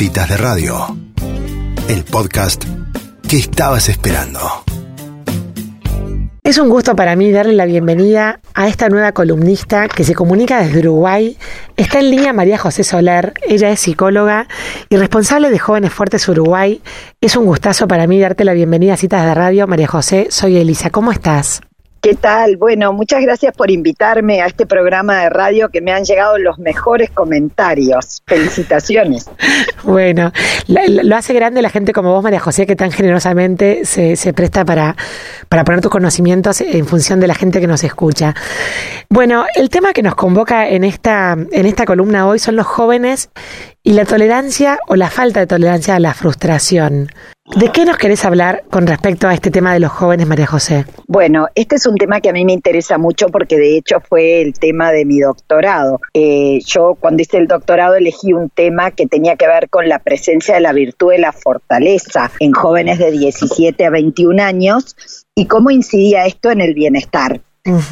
Citas de Radio, el podcast que estabas esperando. Es un gusto para mí darle la bienvenida a esta nueva columnista que se comunica desde Uruguay. Está en línea María José Soler, ella es psicóloga y responsable de Jóvenes Fuertes Uruguay. Es un gustazo para mí darte la bienvenida a Citas de Radio. María José, soy Elisa, ¿cómo estás? ¿Qué tal? Bueno, muchas gracias por invitarme a este programa de radio que me han llegado los mejores comentarios. Felicitaciones. Bueno, lo hace grande la gente como vos, María José, que tan generosamente se, se presta para, para poner tus conocimientos en función de la gente que nos escucha. Bueno, el tema que nos convoca en esta, en esta columna hoy son los jóvenes y la tolerancia o la falta de tolerancia a la frustración. ¿De qué nos querés hablar con respecto a este tema de los jóvenes, María José? Bueno, este es un tema que a mí me interesa mucho porque de hecho fue el tema de mi doctorado. Eh, yo cuando hice el doctorado elegí un tema que tenía que ver con la presencia de la virtud de la fortaleza en jóvenes de 17 a 21 años y cómo incidía esto en el bienestar.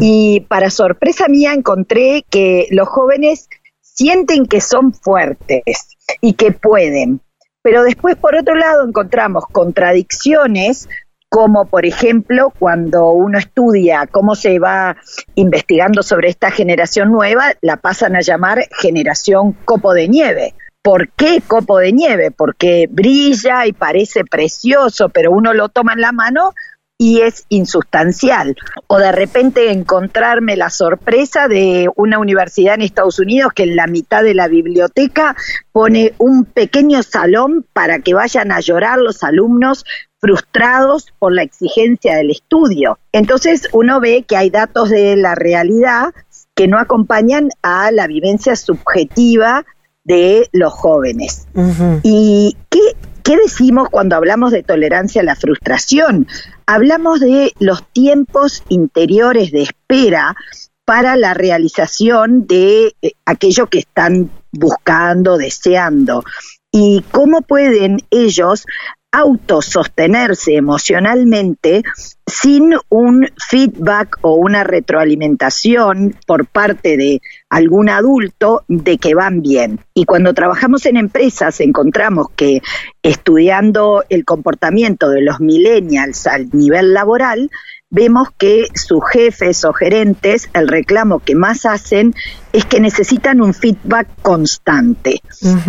Y para sorpresa mía encontré que los jóvenes sienten que son fuertes y que pueden. Pero después, por otro lado, encontramos contradicciones como por ejemplo cuando uno estudia cómo se va investigando sobre esta generación nueva, la pasan a llamar generación copo de nieve. ¿Por qué copo de nieve? Porque brilla y parece precioso, pero uno lo toma en la mano y es insustancial. O de repente encontrarme la sorpresa de una universidad en Estados Unidos que en la mitad de la biblioteca pone un pequeño salón para que vayan a llorar los alumnos frustrados por la exigencia del estudio. Entonces uno ve que hay datos de la realidad que no acompañan a la vivencia subjetiva de los jóvenes. ¿Y qué, qué decimos cuando hablamos de tolerancia a la frustración? hablamos de los tiempos interiores de espera para la realización de eh, aquello que están buscando, deseando, y cómo pueden ellos autosostenerse emocionalmente sin un feedback o una retroalimentación por parte de algún adulto de que van bien. Y cuando trabajamos en empresas encontramos que estudiando el comportamiento de los millennials al nivel laboral, vemos que sus jefes o gerentes, el reclamo que más hacen es que necesitan un feedback constante,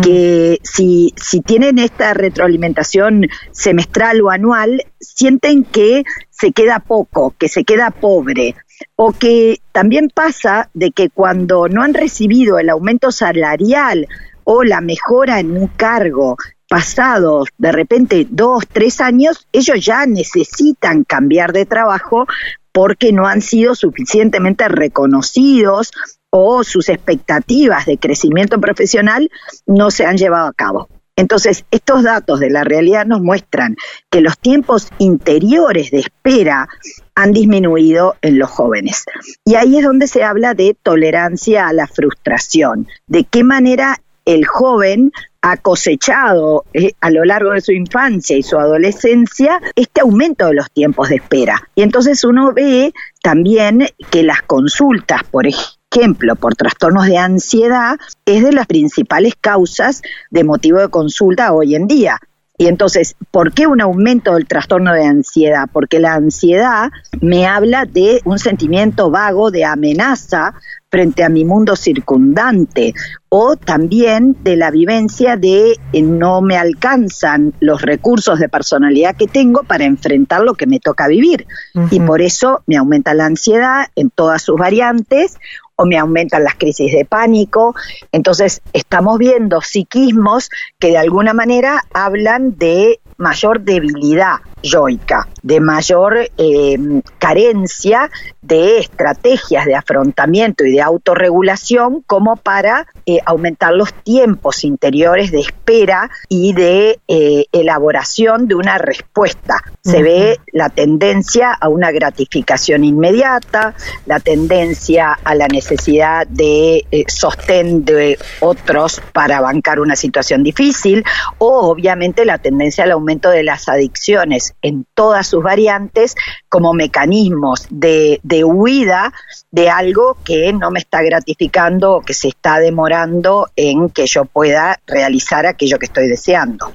que si, si tienen esta retroalimentación semestral o anual, sienten que se queda poco, que se queda pobre, o que también pasa de que cuando no han recibido el aumento salarial o la mejora en un cargo pasados de repente dos, tres años, ellos ya necesitan cambiar de trabajo porque no han sido suficientemente reconocidos o sus expectativas de crecimiento profesional no se han llevado a cabo. Entonces, estos datos de la realidad nos muestran que los tiempos interiores de espera han disminuido en los jóvenes. Y ahí es donde se habla de tolerancia a la frustración, de qué manera el joven ha cosechado eh, a lo largo de su infancia y su adolescencia este aumento de los tiempos de espera. Y entonces uno ve también que las consultas, por ejemplo, por trastornos de ansiedad, es de las principales causas de motivo de consulta hoy en día. Y entonces, ¿por qué un aumento del trastorno de ansiedad? Porque la ansiedad me habla de un sentimiento vago de amenaza frente a mi mundo circundante o también de la vivencia de eh, no me alcanzan los recursos de personalidad que tengo para enfrentar lo que me toca vivir. Y por eso me aumenta la ansiedad en todas sus variantes o me aumentan las crisis de pánico. Entonces, estamos viendo psiquismos que de alguna manera hablan de mayor debilidad yoica, de mayor eh, carencia de estrategias de afrontamiento y de autorregulación como para eh, aumentar los tiempos interiores de espera y de eh, elaboración de una respuesta. Se ve la tendencia a una gratificación inmediata, la tendencia a la necesidad de sostén de otros para bancar una situación difícil o obviamente la tendencia al aumento de las adicciones en todas sus variantes como mecanismos de, de huida de algo que no me está gratificando o que se está demorando en que yo pueda realizar aquello que estoy deseando.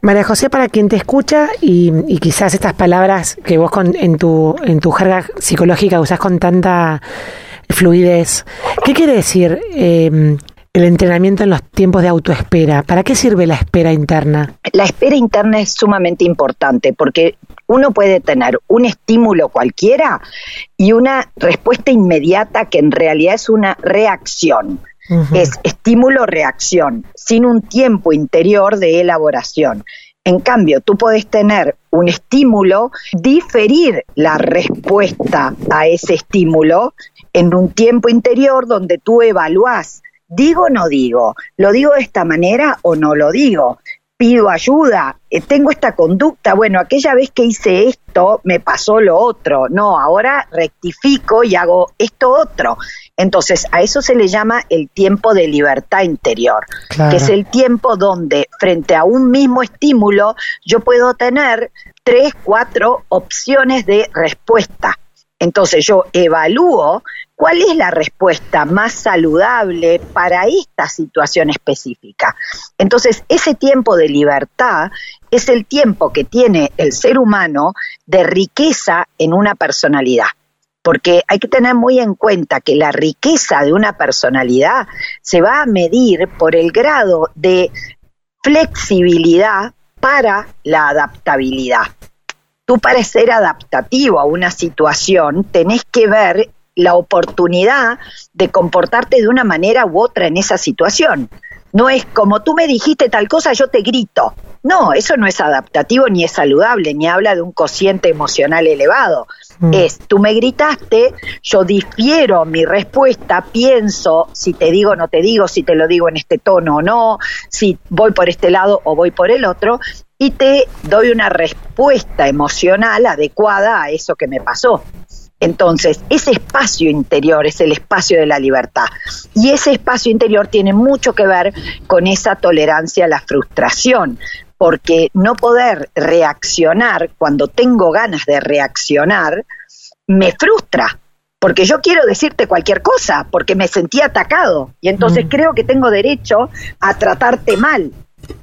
María José, para quien te escucha y, quizás estas palabras que vos con, en, tu, en tu jerga psicológica usás con tanta fluidez, ¿qué quiere decir eh, el entrenamiento en los tiempos de autoespera. ¿Para qué sirve la espera interna? La espera interna es sumamente importante porque uno puede tener un estímulo cualquiera y una respuesta inmediata que en realidad es una reacción. Es estímulo-reacción, sin un tiempo interior de elaboración. En cambio, tú puedes tener un estímulo, diferir la respuesta a ese estímulo en un tiempo interior donde tú evalúas ¿Digo o no digo? ¿Lo digo de esta manera o no lo digo? ¿Pido ayuda? Eh, ¿Tengo esta conducta? Bueno, aquella vez que hice esto me pasó lo otro. No, ahora rectifico y hago esto otro. Entonces, a eso se le llama el tiempo de libertad interior, que es el tiempo donde frente a un mismo estímulo yo puedo tener tres, cuatro opciones de respuesta. Entonces yo evalúo ¿Cuál es la respuesta más saludable para esta situación específica? Entonces, ese tiempo de libertad es el tiempo que tiene el ser humano de riqueza en una personalidad. Porque hay que tener muy en cuenta que la riqueza de una personalidad se va a medir por el grado de flexibilidad para la adaptabilidad. Tú para ser adaptativo a una situación tenés que ver la oportunidad de comportarte de una manera u otra en esa situación. No es como tú me dijiste tal cosa, yo te grito. No, eso no es adaptativo ni es saludable, ni habla de un cociente emocional elevado. Mm. Es, tú me gritaste, yo difiero mi respuesta, pienso si te digo o no te digo, si te lo digo en este tono o no, si voy por este lado o voy por el otro, y te doy una respuesta emocional adecuada a eso que me pasó. Entonces, ese espacio interior es el espacio de la libertad. Y ese espacio interior tiene mucho que ver con esa tolerancia a la frustración, porque no poder reaccionar cuando tengo ganas de reaccionar me frustra, porque yo quiero decirte cualquier cosa, porque me sentí atacado y entonces mm. creo que tengo derecho a tratarte mal.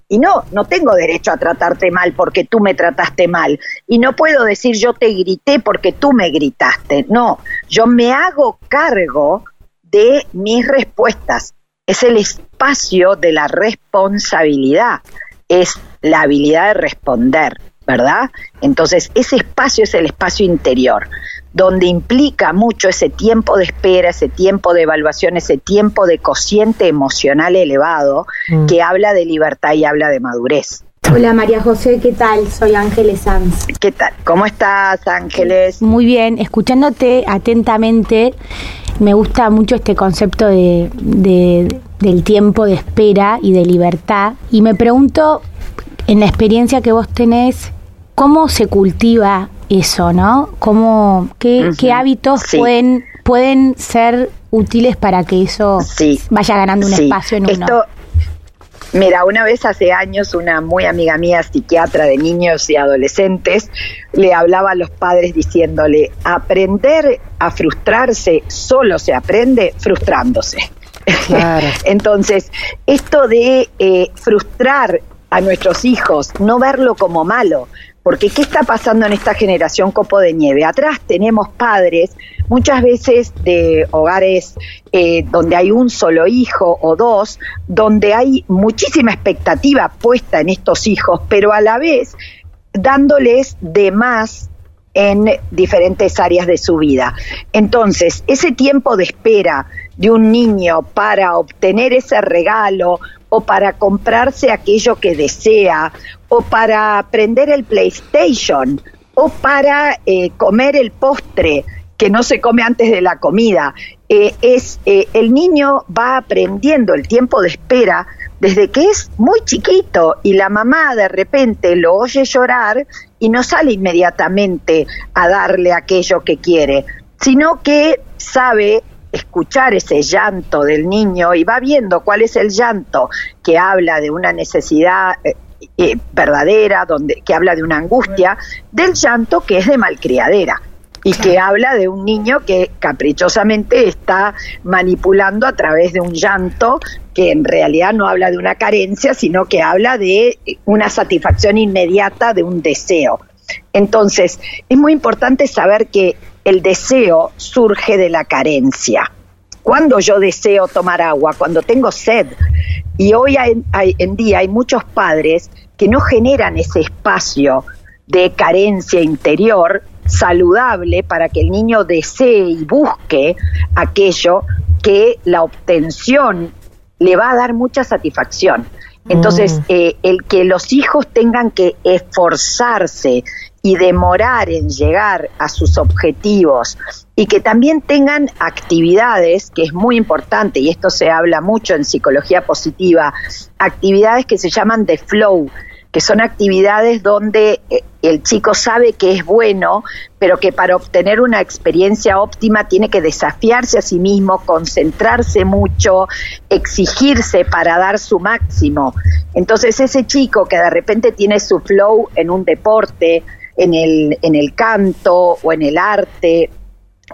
Y no, no tengo derecho a tratarte mal porque tú me trataste mal. Y no puedo decir yo te grité porque tú me gritaste. No, yo me hago cargo de mis respuestas. Es el espacio de la responsabilidad. Es la habilidad de responder, ¿verdad? Entonces, ese espacio es el espacio interior donde implica mucho ese tiempo de espera, ese tiempo de evaluación, ese tiempo de cociente emocional elevado mm. que habla de libertad y habla de madurez. Hola María José, ¿qué tal? Soy Ángeles Sanz. ¿Qué tal? ¿Cómo estás Ángeles? Muy bien, escuchándote atentamente, me gusta mucho este concepto de, del tiempo de espera y de libertad y me pregunto, en la experiencia que vos tenés, ¿cómo se cultiva eso, ¿no? ¿Cómo, qué, qué hábitos pueden, pueden ser útiles para que eso vaya ganando un espacio en uno? Mira, una vez hace años una muy amiga mía, psiquiatra de niños y adolescentes, le hablaba a los padres diciéndole, aprender a frustrarse solo se aprende frustrándose. Entonces, esto de eh, frustrar a nuestros hijos, no verlo como malo, porque ¿qué está pasando en esta generación copo de nieve? Atrás tenemos padres, muchas veces de hogares eh, donde hay un solo hijo o dos, donde hay muchísima expectativa puesta en estos hijos, pero a la vez dándoles de más en diferentes áreas de su vida. Entonces, ese tiempo de espera de un niño para obtener ese regalo o para comprarse aquello que desea, o para prender el PlayStation, o para eh, comer el postre que no se come antes de la comida. Eh, es eh, el niño va aprendiendo el tiempo de espera desde que es muy chiquito y la mamá de repente lo oye llorar y no sale inmediatamente a darle aquello que quiere, sino que sabe escuchar ese llanto del niño y va viendo cuál es el llanto que habla de una necesidad eh, eh, verdadera, donde, que habla de una angustia, del llanto que es de malcriadera y que habla de un niño que caprichosamente está manipulando a través de un llanto que en realidad no habla de una carencia, sino que habla de una satisfacción inmediata de un deseo. Entonces, es muy importante saber que el deseo surge de la carencia. Cuando yo deseo tomar agua, cuando tengo sed, y hoy en día hay muchos padres que no generan ese espacio de carencia interior saludable para que el niño desee y busque aquello que la obtención le va a dar mucha satisfacción. Entonces, mm. eh, el que los hijos tengan que esforzarse y demorar en llegar a sus objetivos y que también tengan actividades, que es muy importante, y esto se habla mucho en psicología positiva, actividades que se llaman de flow, que son actividades donde eh, el chico sabe que es bueno, pero que para obtener una experiencia óptima tiene que desafiarse a sí mismo, concentrarse mucho, exigirse para dar su máximo. Entonces ese chico que de repente tiene su flow en un deporte, en el, en el canto o en el arte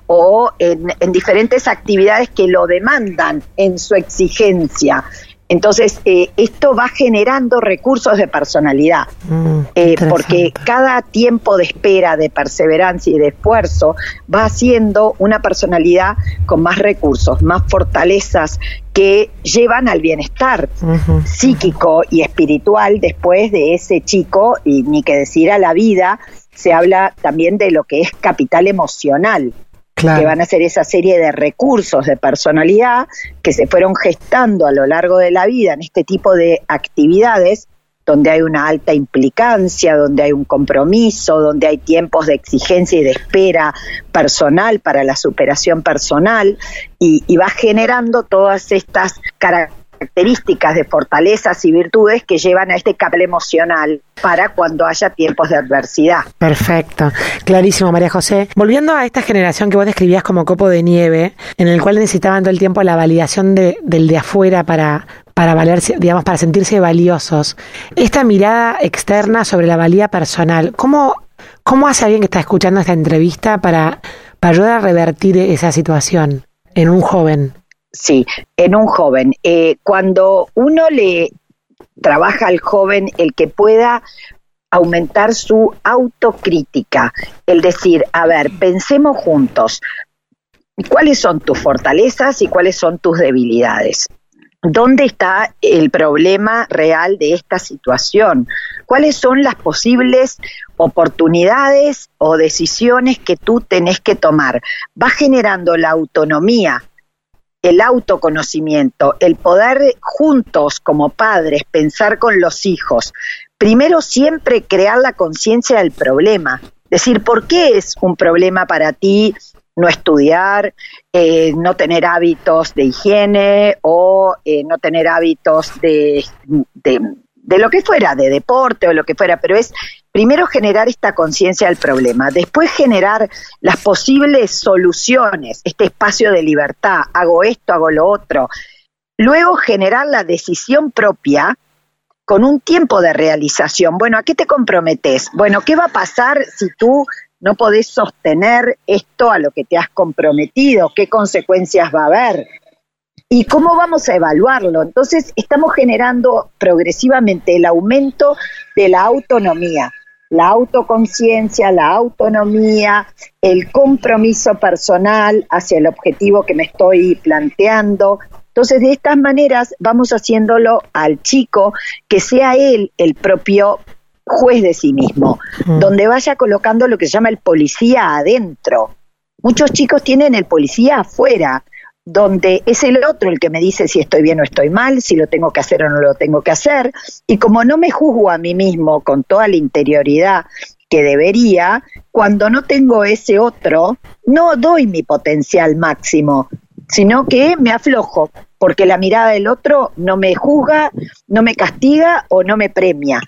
o en, en diferentes actividades que lo demandan en su exigencia, entonces, eh, esto va generando recursos de personalidad, mm, eh, porque cada tiempo de espera, de perseverancia y de esfuerzo va haciendo una personalidad con más recursos, más fortalezas que llevan al bienestar psíquico y espiritual después de ese chico, y ni que decir a la vida, se habla también de lo que es capital emocional que van a ser esa serie de recursos de personalidad que se fueron gestando a lo largo de la vida en este tipo de actividades donde hay una alta implicancia, donde hay un compromiso, donde hay tiempos de exigencia y de espera personal para la superación personal y, y va generando todas estas características características de fortalezas y virtudes que llevan a este cable emocional para cuando haya tiempos de adversidad. Perfecto, clarísimo María José. Volviendo a esta generación que vos describías como copo de nieve, en el cual necesitaban todo el tiempo la validación de, del de afuera para, para valerse, digamos, para sentirse valiosos. Esta mirada externa sobre la valía personal, ¿cómo, cómo hace alguien que está escuchando esta entrevista para, para ayudar a revertir esa situación en un joven? Sí, en un joven. Eh, cuando uno le trabaja al joven el que pueda aumentar su autocrítica, el decir, a ver, pensemos juntos, ¿cuáles son tus fortalezas y cuáles son tus debilidades? ¿Dónde está el problema real de esta situación? ¿Cuáles son las posibles oportunidades o decisiones que tú tenés que tomar? Va generando la autonomía el autoconocimiento, el poder juntos como padres pensar con los hijos, primero siempre crear la conciencia del problema, decir, ¿por qué es un problema para ti no estudiar, eh, no tener hábitos de higiene o eh, no tener hábitos de, de lo que fuera, de deporte o lo que fuera, pero es primero generar esta conciencia del problema, después generar las posibles soluciones, este espacio de libertad, hago esto, hago lo otro, luego generar la decisión propia con un tiempo de realización. Bueno, ¿a qué te comprometes? Bueno, ¿qué va a pasar si tú no podés sostener esto a lo que te has comprometido? ¿Qué consecuencias va a haber? ¿Y cómo vamos a evaluarlo? Entonces, estamos generando progresivamente el aumento de la autonomía, la autoconciencia, la autonomía, el compromiso personal hacia el objetivo que me estoy planteando. Entonces, de estas maneras vamos haciéndolo al chico que sea él el propio juez de sí mismo, mm. donde vaya colocando lo que se llama el policía adentro. Muchos chicos tienen el policía afuera, donde es el otro el que me dice si estoy bien o estoy mal, si lo tengo que hacer o no lo tengo que hacer, y como no me juzgo a mí mismo con toda la interioridad que debería, cuando no tengo ese otro, no doy mi potencial máximo, sino que me aflojo, porque la mirada del otro no me juzga, no me castiga o no me premia.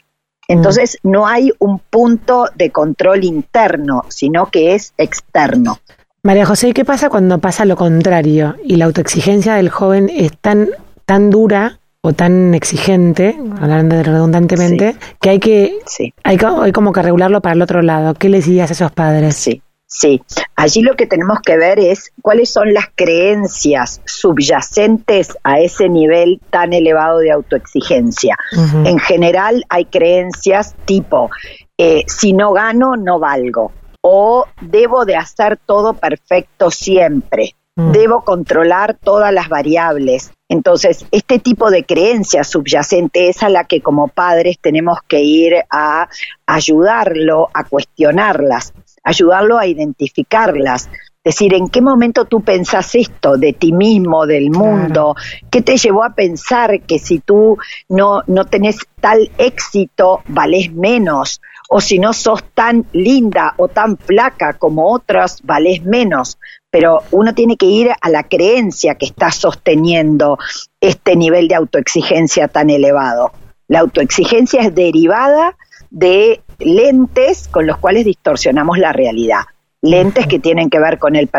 Entonces no hay un punto de control interno, sino que es externo. María José, ¿qué pasa cuando pasa lo contrario y la autoexigencia del joven es tan, tan dura o tan exigente, hablando redundantemente, que hay que hay, hay como que regularlo para el otro lado. ¿Qué les dirías a esos padres? Sí. Sí, allí lo que tenemos que ver es cuáles son las creencias subyacentes a ese nivel tan elevado de autoexigencia. En general hay creencias tipo, eh, si no gano, no valgo, o debo de hacer todo perfecto siempre, mm. debo controlar todas las variables. Entonces, este tipo de creencia subyacente es a la que como padres tenemos que ir a ayudarlo a cuestionarlas ayudarlo a identificarlas. Decir, ¿en qué momento tú pensás esto de ti mismo, del mundo? ¿Qué te llevó a pensar que si tú no, no tenés tal éxito, valés menos? O si no sos tan linda o tan flaca como otras, valés menos. Pero uno tiene que ir a la creencia que está sosteniendo este nivel de autoexigencia tan elevado. La autoexigencia es derivada de lentes con los cuales distorsionamos la realidad. Lentes que tienen que ver con el,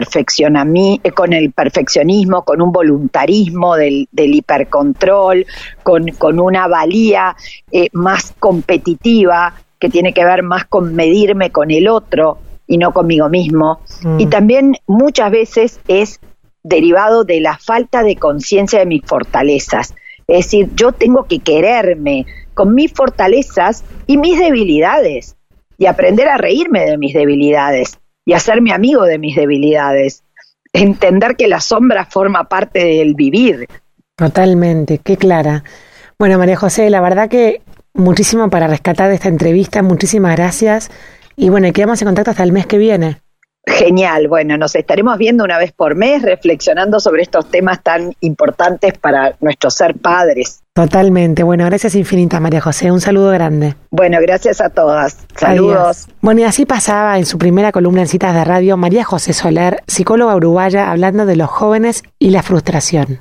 con el perfeccionismo, con un voluntarismo del, hipercontrol, con, una valía eh, más competitiva, que tiene que ver más con medirme con el otro y no conmigo mismo. Y mm. también muchas veces es derivado de la falta de conciencia de mis fortalezas. Es decir, yo tengo que quererme, con mis fortalezas y mis debilidades y aprender a reírme de mis debilidades y hacerme amigo de mis debilidades. Entender que la sombra forma parte del vivir. Totalmente, qué clara. Bueno, María José, la verdad que muchísimo para rescatar de esta entrevista, muchísimas gracias. Y bueno, quedamos en contacto hasta el mes que viene. Genial, bueno, nos estaremos viendo una vez por mes reflexionando sobre estos temas tan importantes para nuestro ser padres. Totalmente. Bueno, gracias infinitas, María José. Un saludo grande. Bueno, gracias a todas. Saludos. Bueno, y así pasaba en su primera columna en citas de radio María José Soler, psicóloga uruguaya, hablando de los jóvenes y la frustración.